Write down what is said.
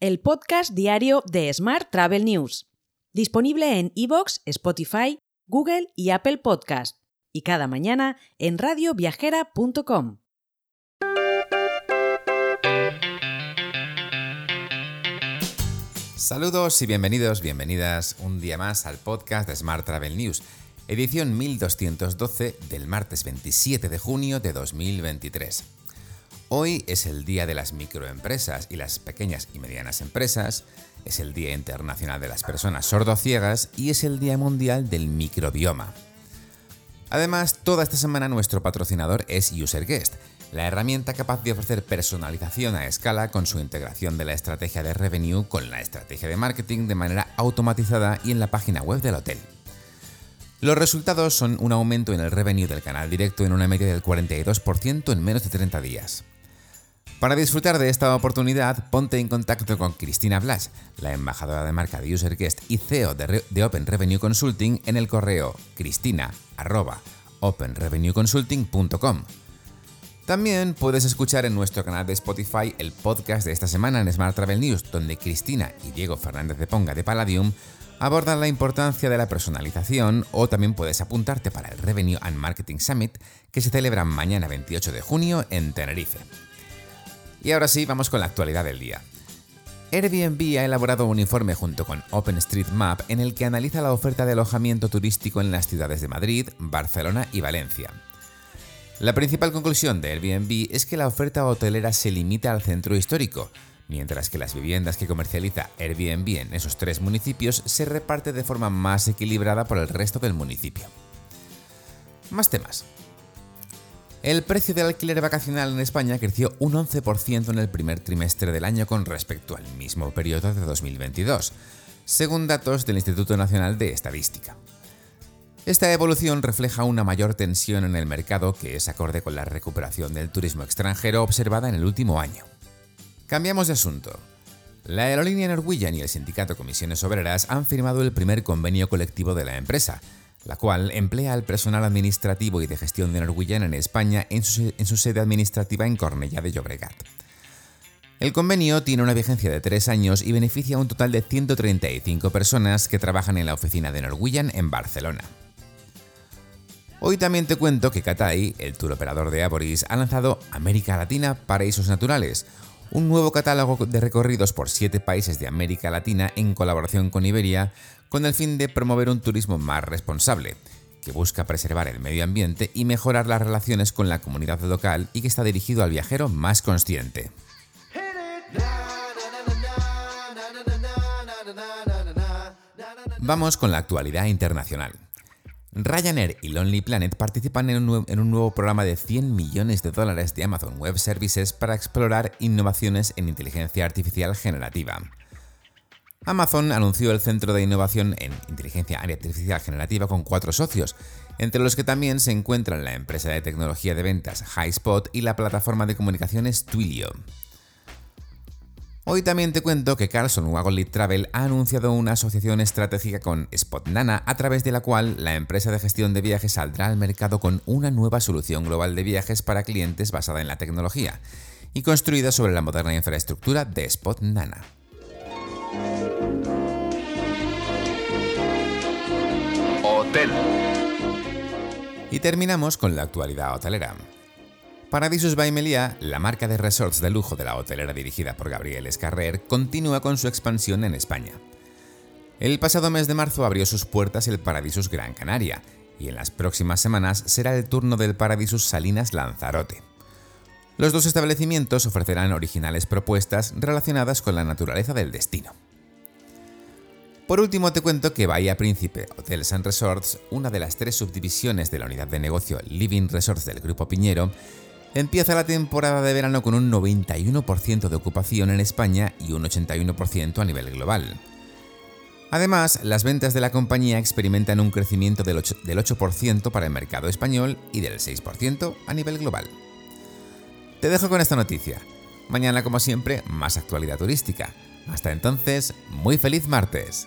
el podcast diario de Smart Travel News, disponible en iVoox, Spotify, Google y Apple Podcast, y cada mañana en radioviajera.com. Saludos y bienvenidos, bienvenidas un día más al podcast de Smart Travel News, edición 1212 del martes 27 de junio de 2023. Hoy es el Día de las Microempresas y las Pequeñas y Medianas Empresas, es el Día Internacional de las Personas Sordociegas y es el Día Mundial del Microbioma. Además, toda esta semana nuestro patrocinador es UserGuest, la herramienta capaz de ofrecer personalización a escala con su integración de la estrategia de revenue con la estrategia de marketing de manera automatizada y en la página web del hotel. Los resultados son un aumento en el revenue del canal directo en una media del 42% en menos de 30 días. Para disfrutar de esta oportunidad, ponte en contacto con Cristina Blas, la embajadora de marca de UserGuest y CEO de, Open Revenue Consulting en el correo cristina.openrevenueconsulting.com. También puedes escuchar en nuestro canal de Spotify el podcast de esta semana en Smart Travel News, donde Cristina y Diego Fernández de Ponga de Palladium abordan la importancia de la personalización o también puedes apuntarte para el Revenue and Marketing Summit que se celebra mañana 28 de junio en Tenerife. Y ahora sí, vamos con la actualidad del día. Airbnb ha elaborado un informe junto con OpenStreetMap en el que analiza la oferta de alojamiento turístico en las ciudades de Madrid, Barcelona y Valencia. La principal conclusión de Airbnb es que la oferta hotelera se limita al centro histórico, mientras que las viviendas que comercializa Airbnb en esos tres municipios se reparte de forma más equilibrada por el resto del municipio. Más temas. El precio del alquiler vacacional en España creció un 11% en el primer trimestre del año con respecto al mismo periodo de 2022, según datos del Instituto Nacional de Estadística. Esta evolución refleja una mayor tensión en el mercado que es acorde con la recuperación del turismo extranjero observada en el último año. Cambiamos de asunto. La aerolínea Norwegian y el sindicato Comisiones Obreras han firmado el primer convenio colectivo de la empresa, la cual emplea al personal administrativo y de gestión de Norwegian en España en su, sede administrativa en Cornellá de Llobregat. El convenio tiene una vigencia de tres años y beneficia a un total de 135 personas que trabajan en la oficina de Norwegian en Barcelona. Hoy también te cuento que Catay, el tour operador de Aboris, ha lanzado América Latina Paraísos Naturales, un nuevo catálogo de recorridos por siete países de América Latina en colaboración con Iberia, con el fin de promover un turismo más responsable, que busca preservar el medio ambiente y mejorar las relaciones con la comunidad local y que está dirigido al viajero más consciente. Vamos con la actualidad internacional. Ryanair y Lonely Planet participan en un, nuevo programa de 100 millones de dólares de Amazon Web Services para explorar innovaciones en inteligencia artificial generativa. Amazon anunció el Centro de Innovación en Inteligencia Artificial Generativa con cuatro socios, entre los que también se encuentran la empresa de tecnología de ventas HighSpot y la plataforma de comunicaciones Twilio. Hoy también te cuento que Carlson Wagon Travel ha anunciado una asociación estratégica con Spotnana a través de la cual la empresa de gestión de viajes saldrá al mercado con una nueva solución global de viajes para clientes basada en la tecnología y construida sobre la moderna infraestructura de Spotnana. Y terminamos con la actualidad hotelera. Paradisus by Melia, la marca de resorts de lujo de la hotelera dirigida por Gabriel Escarrer, continúa con su expansión en España. El pasado mes de marzo abrió sus puertas el Paradisus Gran Canaria, y en las próximas semanas será el turno del Paradisus Salinas Lanzarote. Los dos establecimientos ofrecerán originales propuestas relacionadas con la naturaleza del destino. Por último, te cuento que Bahía Príncipe Hotels and Resorts, una de las tres subdivisiones de la unidad de negocio Living Resorts del Grupo Piñero, Empieza la temporada de verano con un 91% de ocupación en España y un 81% a nivel global. Además, las ventas de la compañía experimentan un crecimiento del 8%, para el mercado español y del 6% a nivel global. Te dejo con esta noticia. Mañana, como siempre, más actualidad turística. Hasta entonces, muy feliz martes.